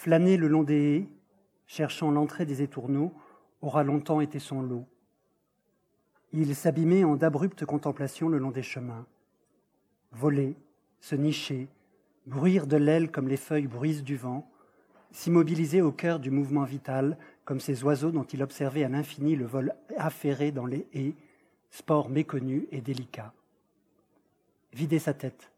Flâner le long des haies, cherchant l'entrée des étourneaux, aura longtemps été son lot. Il s'abîmait en d'abruptes contemplations le long des chemins. Voler, se nicher, bruire de l'aile comme les feuilles bruisent du vent, s'immobiliser au cœur du mouvement vital, comme ces oiseaux dont il observait à l'infini le vol affairé dans les haies, sport méconnu et délicat. Vider sa tête,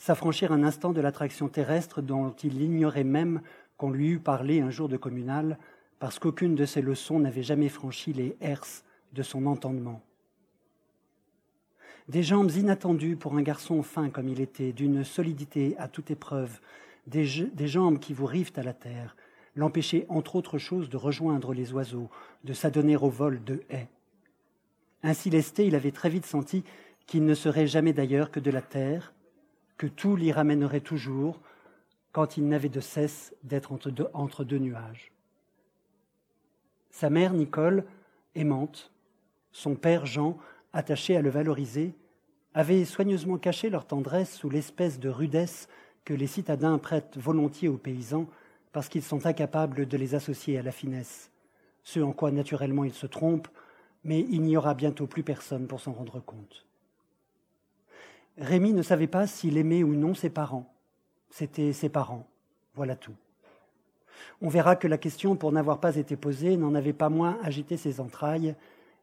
s'affranchir un instant de l'attraction terrestre dont il ignorait même qu'on lui eût parlé un jour de communal, parce qu'aucune de ses leçons n'avait jamais franchi les herses de son entendement. Des jambes inattendues pour un garçon fin comme il était, d'une solidité à toute épreuve, des, jambes qui vous rivent à la terre, l'empêchaient entre autres choses de rejoindre les oiseaux, de s'adonner au vol de haies. Ainsi lesté, il avait très vite senti qu'il ne serait jamais d'ailleurs que de la terre, que tout l'y ramènerait toujours, quand il n'avait de cesse d'être entre deux nuages. Sa mère, Nicole, aimante, son père Jean, attaché à le valoriser, avaient soigneusement caché leur tendresse sous l'espèce de rudesse que les citadins prêtent volontiers aux paysans parce qu'ils sont incapables de les associer à la finesse, ce en quoi naturellement ils se trompent, mais il n'y aura bientôt plus personne pour s'en rendre compte. Rémi ne savait pas s'il aimait ou non ses parents. C'était ses parents, voilà tout. On verra que la question, pour n'avoir pas été posée, n'en avait pas moins agité ses entrailles,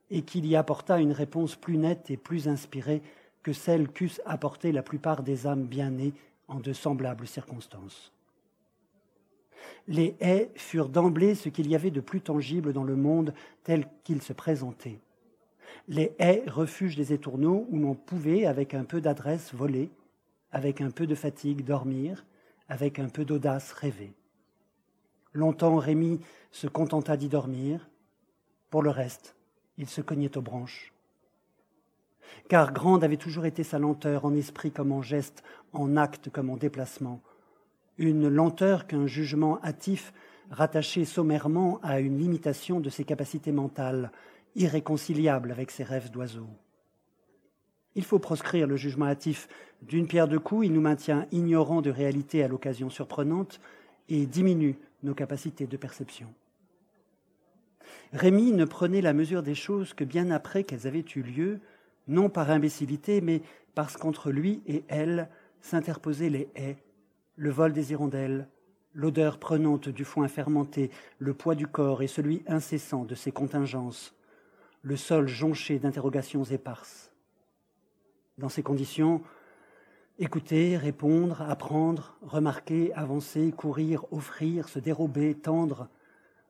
et qu'il y apporta une réponse plus nette et plus inspirée que celle qu'eussent apporté la plupart des âmes bien nées en de semblables circonstances. Les haies furent d'emblée ce qu'il y avait de plus tangible dans le monde tel qu'il se présentait. Les haies, refuge des étourneaux où l'on pouvait, avec un peu d'adresse, voler, avec un peu de fatigue, dormir, avec un peu d'audace, rêver. Longtemps Rémi se contenta d'y dormir. Pour le reste, il se cognait aux branches. Car grande avait toujours été sa lenteur, en esprit comme en geste, en acte comme en déplacement. Une lenteur qu'un jugement hâtif rattaché sommairement à une limitation de ses capacités mentales, irréconciliable avec ses rêves d'oiseau. Il faut proscrire le jugement hâtif. D'une pierre deux coups, il nous maintient ignorants de réalité à l'occasion surprenante et diminue nos capacités de perception. Rémi ne prenait la mesure des choses que bien après qu'elles avaient eu lieu, non par imbécilité, mais parce qu'entre lui et elle s'interposaient les haies, le vol des hirondelles, l'odeur prenante du foin fermenté, le poids du corps et celui incessant de ses contingences, le sol jonché d'interrogations éparses. Dans ces conditions, Écouter, répondre, apprendre, remarquer, avancer, courir, offrir, se dérober, tendre,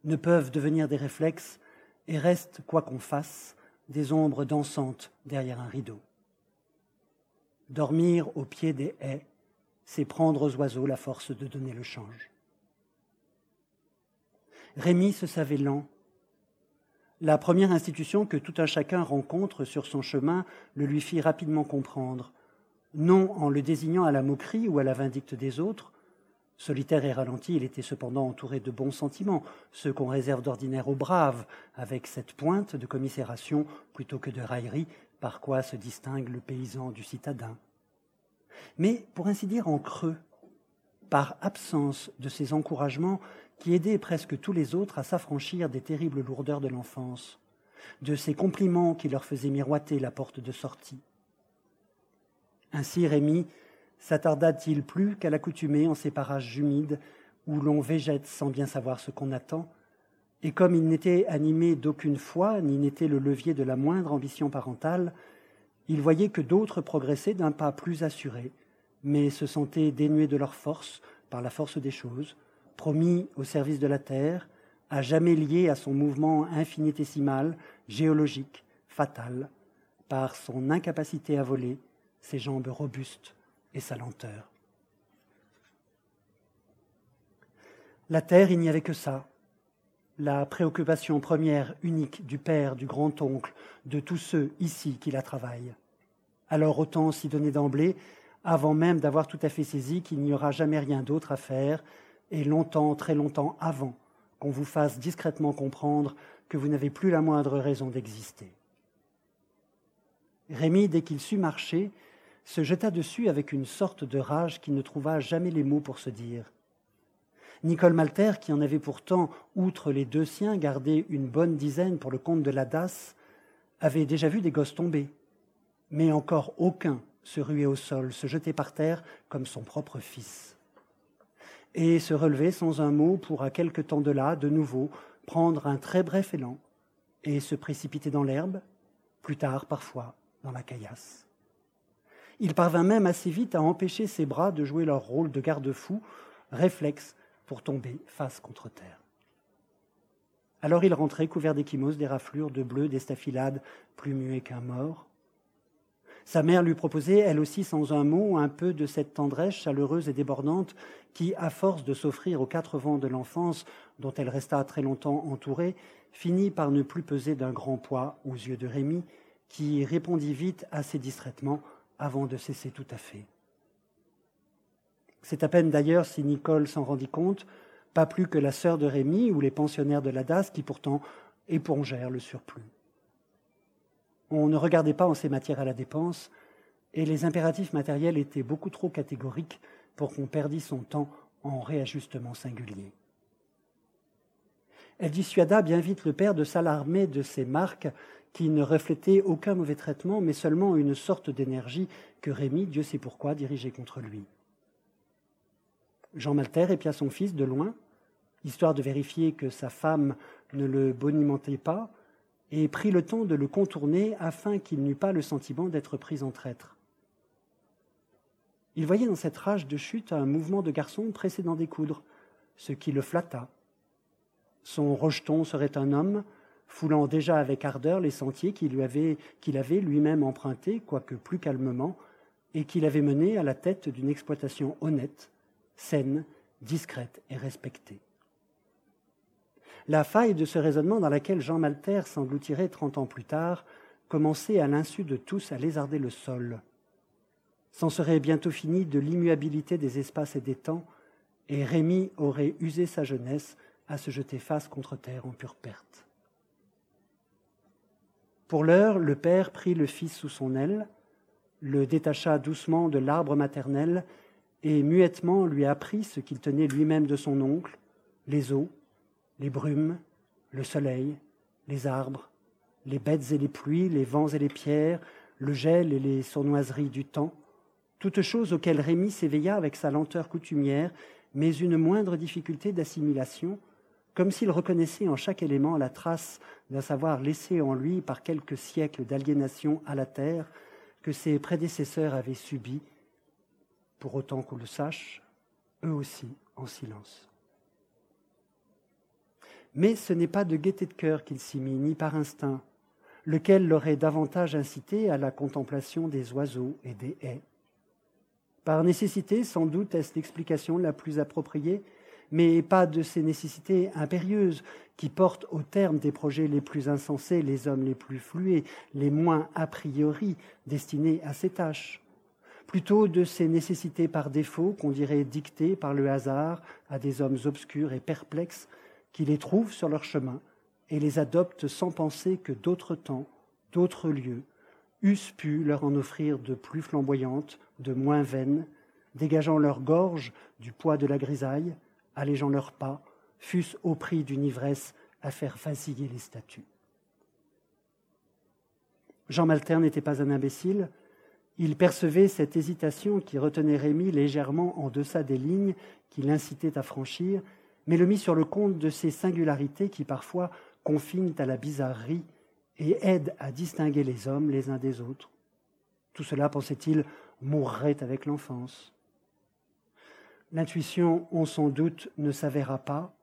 ne peuvent devenir des réflexes et restent, quoi qu'on fasse, des ombres dansantes derrière un rideau. Dormir au pied des haies, c'est prendre aux oiseaux la force de donner le change. Rémi se savait lent. La première institution que tout un chacun rencontre sur son chemin le lui fit rapidement comprendre non en le désignant à la moquerie ou à la vindicte des autres. Solitaire et ralenti, il était cependant entouré de bons sentiments, ceux qu'on réserve d'ordinaire aux braves, avec cette pointe de commisération plutôt que de raillerie, par quoi se distingue le paysan du citadin. Mais, pour ainsi dire, en creux, par absence de ces encouragements qui aidaient presque tous les autres à s'affranchir des terribles lourdeurs de l'enfance, de ces compliments qui leur faisaient miroiter la porte de sortie. Ainsi Rémi s'attarda-t-il plus qu'à l'accoutumée en ces parages humides où l'on végète sans bien savoir ce qu'on attend, et comme il n'était animé d'aucune foi, ni n'était le levier de la moindre ambition parentale, il voyait que d'autres progressaient d'un pas plus assuré, mais se sentaient dénués de leur force par la force des choses, promis au service de la terre, à jamais liés à son mouvement infinitésimal, géologique, fatal, par son incapacité à voler, ses jambes robustes et sa lenteur. La terre, il n'y avait que ça, la préoccupation première, unique du père, du grand-oncle, de tous ceux ici qui la travaillent. Alors autant s'y donner d'emblée, avant même d'avoir tout à fait saisi qu'il n'y aura jamais rien d'autre à faire, et longtemps, très longtemps avant qu'on vous fasse discrètement comprendre que vous n'avez plus la moindre raison d'exister. Rémi, dès qu'il sut marcher, se jeta dessus avec une sorte de rage qui ne trouva jamais les mots pour se dire. Nicole Malter, qui en avait pourtant, outre les deux siens, gardé une bonne dizaine pour le compte de la DAS, avait déjà vu des gosses tomber, mais encore aucun se ruer au sol, se jeter par terre comme son propre fils, et se relever sans un mot pour, à quelque temps de là, de nouveau, prendre un très bref élan et se précipiter dans l'herbe, plus tard parfois dans la caillasse. Il parvint même assez vite à empêcher ses bras de jouer leur rôle de garde-fou, réflexe pour tomber face contre terre. Alors il rentrait couvert d'échymoses, des raflures, de bleu, des staphylades, plus muet qu'un mort. Sa mère lui proposait, elle aussi sans un mot, un peu de cette tendresse chaleureuse et débordante qui, à force de s'offrir aux quatre vents de l'enfance, dont elle resta très longtemps entourée, finit par ne plus peser d'un grand poids aux yeux de Rémi, qui répondit vite assez distraitement avant de cesser tout à fait. C'est à peine d'ailleurs si Nicole s'en rendit compte, pas plus que la sœur de Rémy ou les pensionnaires de la DAS qui pourtant épongèrent le surplus. On ne regardait pas en ces matières à la dépense, et les impératifs matériels étaient beaucoup trop catégoriques pour qu'on perdît son temps en réajustements singuliers. Elle dissuada bien vite le père de s'alarmer de ces marques qui ne reflétaient aucun mauvais traitement, mais seulement une sorte d'énergie que Rémy, Dieu sait pourquoi, dirigeait contre lui. Jean Malter épia son fils de loin, histoire de vérifier que sa femme ne le bonimentait pas, et prit le temps de le contourner afin qu'il n'eût pas le sentiment d'être pris en traître. Il voyait dans cette rage de chute un mouvement de garçon pressé d'en découdre, ce qui le flatta. Son rejeton serait un homme, foulant déjà avec ardeur les sentiers qu'il avait, avait lui-même empruntés, quoique plus calmement, et qu'il avait mené à la tête d'une exploitation honnête, saine, discrète et respectée. La faille de ce raisonnement dans laquelle Jean Malter s'engloutirait trente ans plus tard commençait à l'insu de tous à lézarder le sol. C'en serait bientôt fini de l'immuabilité des espaces et des temps, et Rémy aurait usé sa jeunesse à se jeter face contre terre en pure perte. Pour l'heure, le père prit le fils sous son aile, le détacha doucement de l'arbre maternel et muettement lui apprit ce qu'il tenait lui-même de son oncle, les eaux, les brumes, le soleil, les arbres, les bêtes et les pluies, les vents et les pierres, le gel et les sournoiseries du temps, toutes choses auxquelles Rémy s'éveilla avec sa lenteur coutumière, mais une moindre difficulté d'assimilation, comme s'il reconnaissait en chaque élément la trace d'un savoir laissé en lui par quelques siècles d'aliénation à la terre que ses prédécesseurs avaient subi, pour autant qu'on le sache, eux aussi en silence. Mais ce n'est pas de gaieté de cœur qu'il s'y mit, ni par instinct, lequel l'aurait davantage incité à la contemplation des oiseaux et des haies. Par nécessité, sans doute est-ce l'explication la plus appropriée, mais pas de ces nécessités impérieuses qui portent au terme des projets les plus insensés les hommes les plus flués, les moins a priori destinés à ces tâches. Plutôt de ces nécessités par défaut qu'on dirait dictées par le hasard à des hommes obscurs et perplexes qui les trouvent sur leur chemin et les adoptent sans penser que d'autres temps, d'autres lieux, eussent pu leur en offrir de plus flamboyantes, de moins vaines, dégageant leur gorge du poids de la grisaille, allégeant leurs pas, fût-ce au prix d'une ivresse à faire vaciller les statues. Jean Malter n'était pas un imbécile, il percevait cette hésitation qui retenait Rémy légèrement en deçà des lignes qui l'incitaient à franchir mais le mit sur le compte de ces singularités qui parfois confinent à la bizarrerie et aident à distinguer les hommes les uns des autres. Tout cela, pensait-il, mourrait avec l'enfance. L'intuition, on s'en doute, ne s'avéra pas,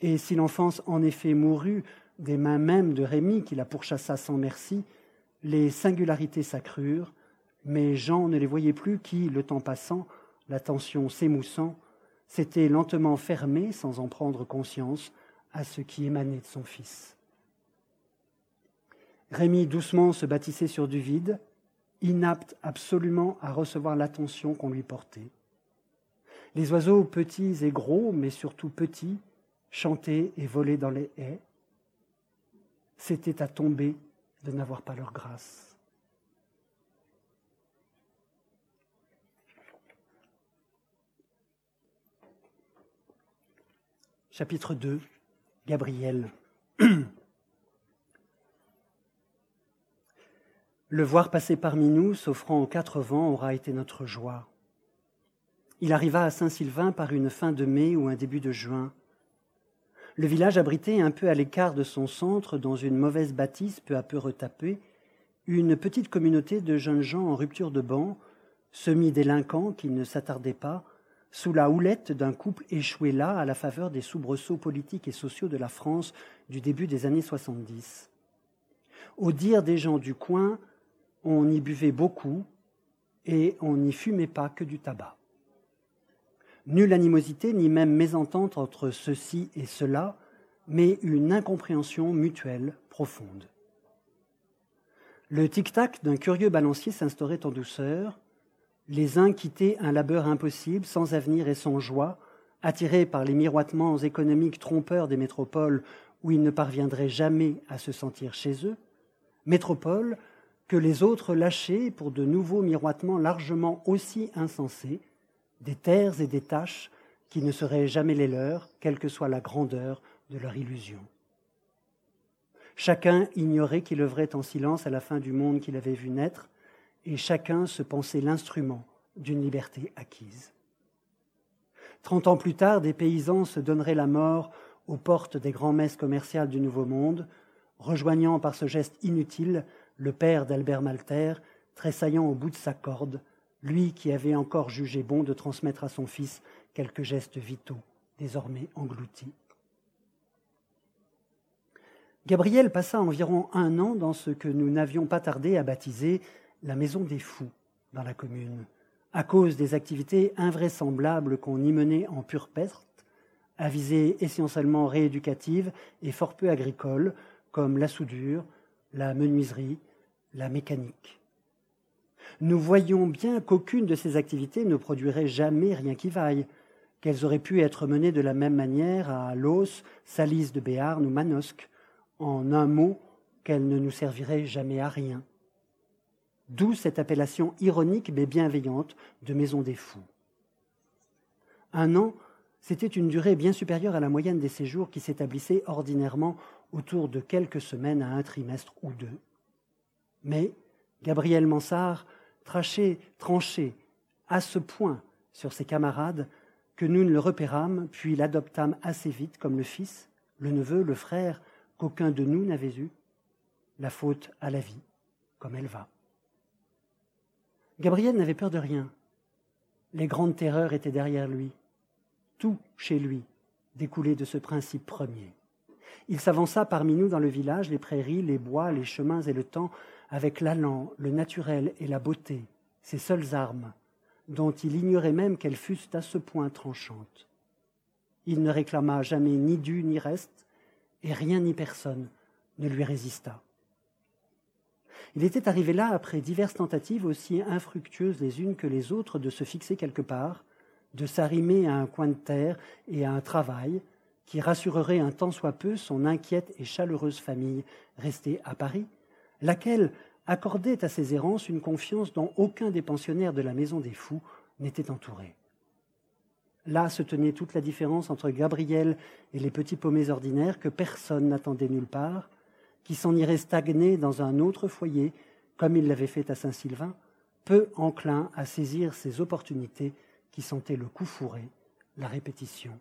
et si l'enfance en effet mourut des mains mêmes de Rémy qui la pourchassa sans merci, les singularités s'accrurent, mais Jean ne les voyait plus qui, le temps passant, l'attention s'émoussant, s'était lentement fermé, sans en prendre conscience, à ce qui émanait de son fils. Rémi doucement se bâtissait sur du vide, inapte absolument à recevoir l'attention qu'on lui portait. Les oiseaux petits et gros, mais surtout petits, chantaient et volaient dans les haies. C'était à tomber de n'avoir pas leur grâce. Chapitre 2 Gabriel. Le voir passer parmi nous, s'offrant aux quatre vents, aura été notre joie. Il arriva à Saint-Sylvain par une fin de mai ou un début de juin. Le village abritait un peu à l'écart de son centre, dans une mauvaise bâtisse peu à peu retapée, une petite communauté de jeunes gens en rupture de banc, semi-délinquants qui ne s'attardaient pas, sous la houlette d'un couple échoué là à la faveur des soubresauts politiques et sociaux de la France du début des années 70. Au dire des gens du coin, on y buvait beaucoup et on n'y fumait pas que du tabac. Nulle animosité ni même mésentente entre ceci et cela, mais une incompréhension mutuelle profonde. Le tic-tac d'un curieux balancier s'instaurait en douceur. Les uns quittaient un labeur impossible, sans avenir et sans joie, attirés par les miroitements économiques trompeurs des métropoles où ils ne parviendraient jamais à se sentir chez eux, métropoles que les autres lâchaient pour de nouveaux miroitements largement aussi insensés, des terres et des tâches qui ne seraient jamais les leurs, quelle que soit la grandeur de leur illusion. Chacun ignorait qu'il œuvrait en silence à la fin du monde qu'il avait vu naître, et chacun se pensait l'instrument d'une liberté acquise. Trente ans plus tard, des paysans se donneraient la mort aux portes des grands-messes commerciales du Nouveau Monde, rejoignant par ce geste inutile le père d'Albert Malter, tressaillant au bout de sa corde, lui qui avait encore jugé bon de transmettre à son fils quelques gestes vitaux, désormais engloutis. Gabriel passa environ un an dans ce que nous n'avions pas tardé à baptiser la maison des fous dans la commune, à cause des activités invraisemblables qu'on y menait en pure peste, à visée essentiellement rééducative et fort peu agricole, comme la soudure, la menuiserie, la mécanique. Nous voyons bien qu'aucune de ces activités ne produirait jamais rien qui vaille, qu'elles auraient pu être menées de la même manière à Los, Salis de Béarn ou Manosque, en un mot qu'elles ne nous serviraient jamais à rien. D'où cette appellation ironique mais bienveillante de maison des fous. Un an, c'était une durée bien supérieure à la moyenne des séjours qui s'établissaient ordinairement autour de quelques semaines à un trimestre ou deux. Mais Gabriel Mansart trachait, tranchait à ce point sur ses camarades que nous ne le repérâmes, puis l'adoptâmes assez vite comme le fils, le neveu, le frère qu'aucun de nous n'avait eu, la faute à la vie, comme elle va. Gabriel n'avait peur de rien. Les grandes terreurs étaient derrière lui. Tout chez lui découlait de ce principe premier. Il s'avança parmi nous dans le village, les prairies, les bois, les chemins et le temps, avec l'allant, le naturel et la beauté, ses seules armes, dont il ignorait même qu'elles fussent à ce point tranchantes. Il ne réclama jamais ni dû ni reste, et rien ni personne ne lui résista. Il était arrivé là après diverses tentatives aussi infructueuses les unes que les autres de se fixer quelque part, de s'arrimer à un coin de terre et à un travail, qui rassurerait un tant soit peu son inquiète et chaleureuse famille restée à Paris, laquelle accordait à ses errances une confiance dont aucun des pensionnaires de la Maison des Fous n'était entouré. Là se tenait toute la différence entre Gabriel et les petits paumés ordinaires que personne n'attendait nulle part, qui s'en iraient stagner dans un autre foyer, comme il l'avait fait à Saint-Sylvain, peu enclin à saisir ces opportunités qui sentaient le coup fourré, la répétition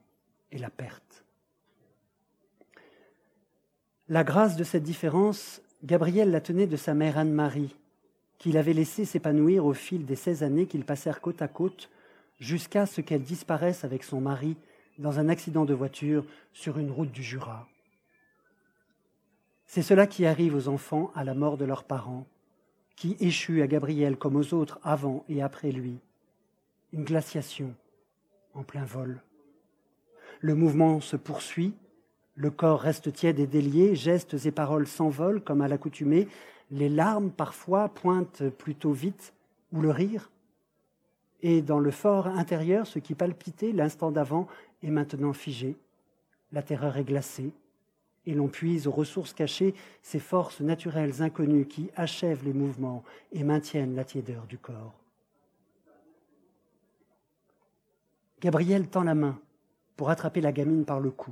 et la perte. La grâce de cette différence, Gabriel la tenait de sa mère Anne-Marie, qu'il avait laissé s'épanouir au fil des seize années qu'ils passèrent côte à côte, jusqu'à ce qu'elle disparaisse avec son mari dans un accident de voiture sur une route du Jura. C'est cela qui arrive aux enfants à la mort de leurs parents, qui échut à Gabriel comme aux autres avant et après lui. Une glaciation en plein vol. Le mouvement se poursuit, le corps reste tiède et délié, gestes et paroles s'envolent comme à l'accoutumée, les larmes parfois pointent plutôt vite, ou le rire. Et dans le fort intérieur, ce qui palpitait l'instant d'avant est maintenant figé. La terreur est glacée, et l'on puise aux ressources cachées ces forces naturelles inconnues qui achèvent les mouvements et maintiennent la tiédeur du corps. Gabriel tend la main pour attraper la gamine par le cou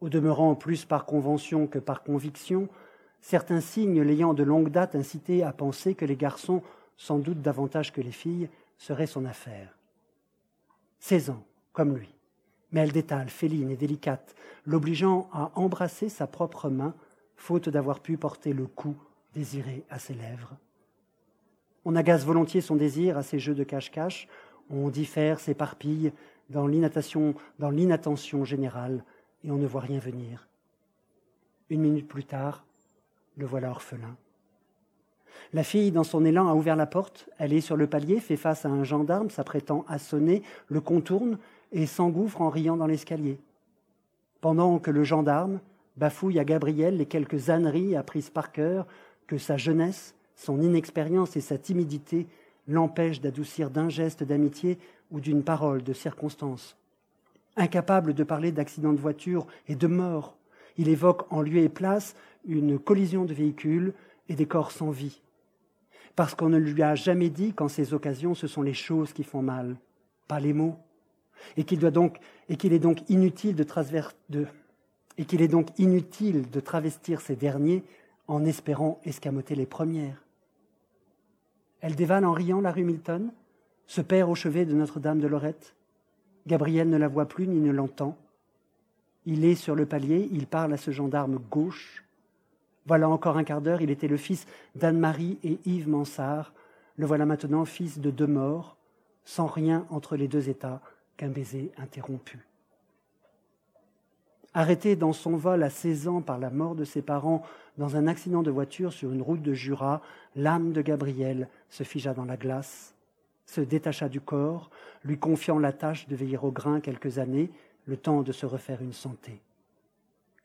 Au demeurant plus par convention que par conviction, certains signes l'ayant de longue date incité à penser que les garçons, sans doute davantage que les filles, seraient son affaire. Seize ans, comme lui, mais elle détale, féline et délicate, l'obligeant à embrasser sa propre main, faute d'avoir pu porter le coup désiré à ses lèvres. On agace volontiers son désir à ces jeux de cache-cache, on diffère, s'éparpille dans l'inattention générale, et on ne voit rien venir. Une minute plus tard, le voilà orphelin. La fille, dans son élan, a ouvert la porte, elle est sur le palier, fait face à un gendarme s'apprêtant à sonner, le contourne et s'engouffre en riant dans l'escalier. Pendant que le gendarme bafouille à Gabriel les quelques âneries apprises par cœur que sa jeunesse, son inexpérience et sa timidité l'empêchent d'adoucir d'un geste d'amitié ou d'une parole de circonstance. Incapable de parler d'accident de voiture et de mort, il évoque en lieu et place une collision de véhicules et des corps sans vie. Parce qu'on ne lui a jamais dit qu'en ces occasions, ce sont les choses qui font mal, pas les mots, et qu'il est donc inutile de, de qu'il est donc inutile de travestir ces derniers en espérant escamoter les premières. Elle dévale en riant la rue Milton, se perd au chevet de Notre-Dame de Lorette. Gabriel ne la voit plus ni ne l'entend. Il est sur le palier, il parle à ce gendarme gauche. Voilà encore un quart d'heure, il était le fils d'Anne-Marie et Yves Mansart. Le voilà maintenant fils de deux morts, sans rien entre les deux États qu'un baiser interrompu. Arrêté dans son vol à 16 ans par la mort de ses parents dans un accident de voiture sur une route de Jura, l'âme de Gabriel se figea dans la glace, se détacha du corps, lui confiant la tâche de veiller au grain quelques années, le temps de se refaire une santé.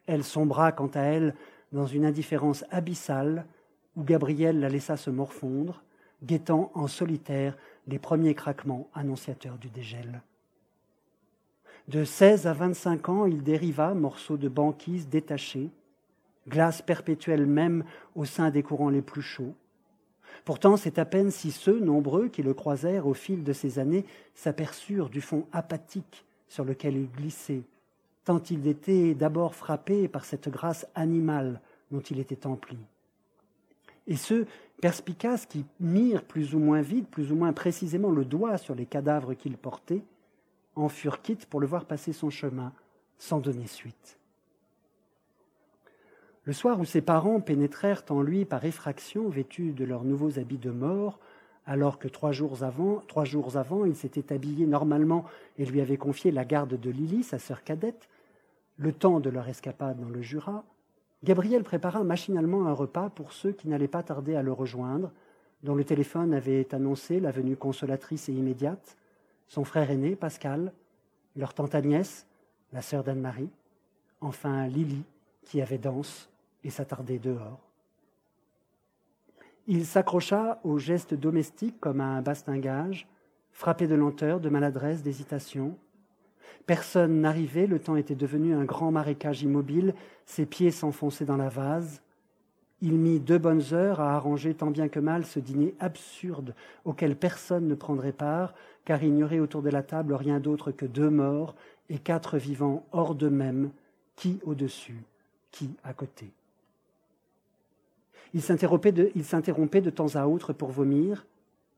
Elle sombra, quant à elle, dans une indifférence abyssale où Gabriel la laissa se morfondre, guettant en solitaire les premiers craquements annonciateurs du dégel. De 16 à 25 ans, il dériva, morceau de banquise détaché, glace perpétuelle même au sein des courants les plus chauds. Pourtant, c'est à peine si ceux, nombreux, qui le croisèrent au fil de ces années, s'aperçurent du fond apathique sur lequel il glissait, tant il était d'abord frappé par cette grâce animale dont il était empli. Et ceux perspicaces qui mirent plus ou moins vite, plus ou moins précisément le doigt sur les cadavres qu'il portait, en furent quittes pour le voir passer son chemin sans donner suite. Le soir où ses parents pénétrèrent en lui par effraction, vêtus de leurs nouveaux habits de mort, alors que trois jours avant, trois jours avant, il s'était habillé normalement et lui avait confié la garde de Lily, sa sœur cadette, le temps de leur escapade dans le Jura, Gabriel prépara machinalement un repas pour ceux qui n'allaient pas tarder à le rejoindre, dont le téléphone avait annoncé la venue consolatrice et immédiate, son frère aîné, Pascal, leur tante Agnès, la sœur d'Anne-Marie, enfin Lily, qui avait danse et s'attardait dehors. Il s'accrocha aux gestes domestiques comme à un bastingage, frappé de lenteur, de maladresse, d'hésitation. Personne n'arrivait, le temps était devenu un grand marécage immobile, ses pieds s'enfonçaient dans la vase. Il mit deux bonnes heures à arranger tant bien que mal ce dîner absurde auquel personne ne prendrait part, car il n'y aurait autour de la table rien d'autre que deux morts et quatre vivants hors d'eux-mêmes, qui au-dessus, qui à côté. Il s'interrompait de, de temps à autre pour vomir,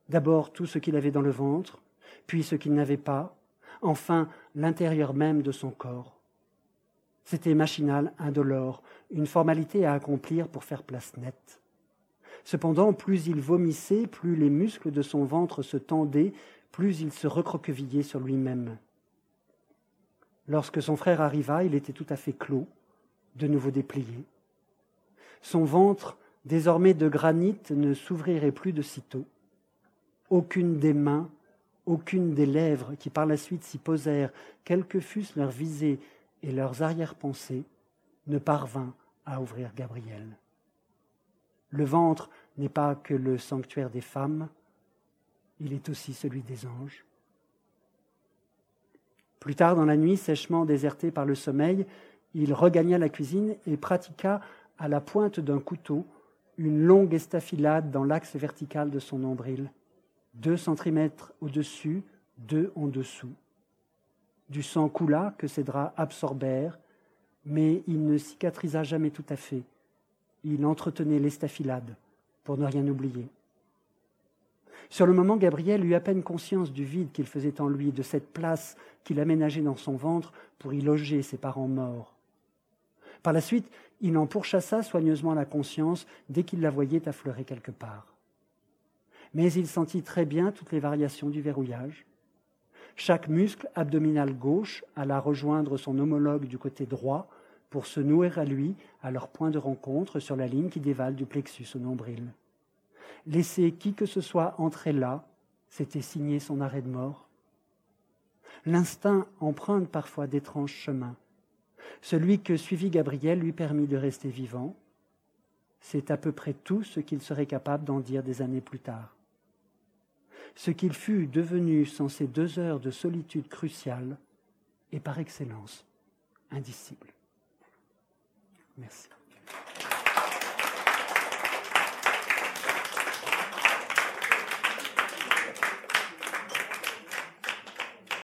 d'abord tout ce qu'il avait dans le ventre, puis ce qu'il n'avait pas, enfin l'intérieur même de son corps. C'était machinal, indolore, une formalité à accomplir pour faire place nette. Cependant, plus il vomissait, plus les muscles de son ventre se tendaient, plus il se recroquevillait sur lui-même. Lorsque son frère arriva, il était tout à fait clos, de nouveau déplié. Son ventre, désormais de granit, ne s'ouvrirait plus de sitôt. Aucune des mains, aucune des lèvres qui par la suite s'y posèrent, quelles que fussent leurs visées et leurs arrière-pensées, ne parvint à ouvrir Gabriel. Le ventre n'est pas que le sanctuaire des femmes, il est aussi celui des anges. Plus tard dans la nuit, sèchement déserté par le sommeil, il regagna la cuisine et pratiqua à la pointe d'un couteau une longue estafilade dans l'axe vertical de son nombril, deux centimètres au-dessus, deux en dessous. Du sang coula que ses draps absorbèrent, mais il ne cicatrisa jamais tout à fait. Il entretenait l'estafilade pour ne rien oublier. Sur le moment, Gabriel eut à peine conscience du vide qu'il faisait en lui, de cette place qu'il aménageait dans son ventre pour y loger ses parents morts. Par la suite, il en pourchassa soigneusement la conscience dès qu'il la voyait affleurer quelque part. Mais il sentit très bien toutes les variations du verrouillage. Chaque muscle abdominal gauche alla rejoindre son homologue du côté droit pour se nouer à lui à leur point de rencontre sur la ligne qui dévale du plexus au nombril. Laisser qui que ce soit entrer là, c'était signer son arrêt de mort. L'instinct emprunte parfois d'étranges chemins. Celui que suivit Gabriel lui permit de rester vivant. C'est à peu près tout ce qu'il serait capable d'en dire des années plus tard. Ce qu'il fut devenu sans ces deux heures de solitude cruciale et par excellence indicible. Merci.